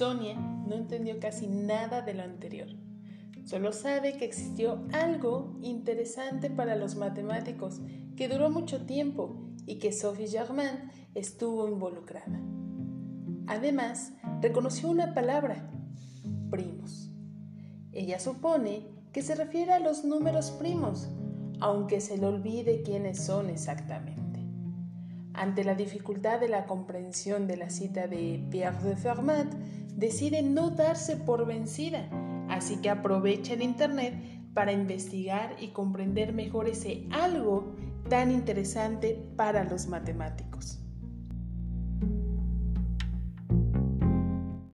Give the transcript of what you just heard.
Sonia no entendió casi nada de lo anterior. Solo sabe que existió algo interesante para los matemáticos que duró mucho tiempo y que Sophie Germain estuvo involucrada. Además, reconoció una palabra, primos. Ella supone que se refiere a los números primos, aunque se le olvide quiénes son exactamente. Ante la dificultad de la comprensión de la cita de Pierre de Fermat, decide no darse por vencida, así que aprovecha el Internet para investigar y comprender mejor ese algo tan interesante para los matemáticos.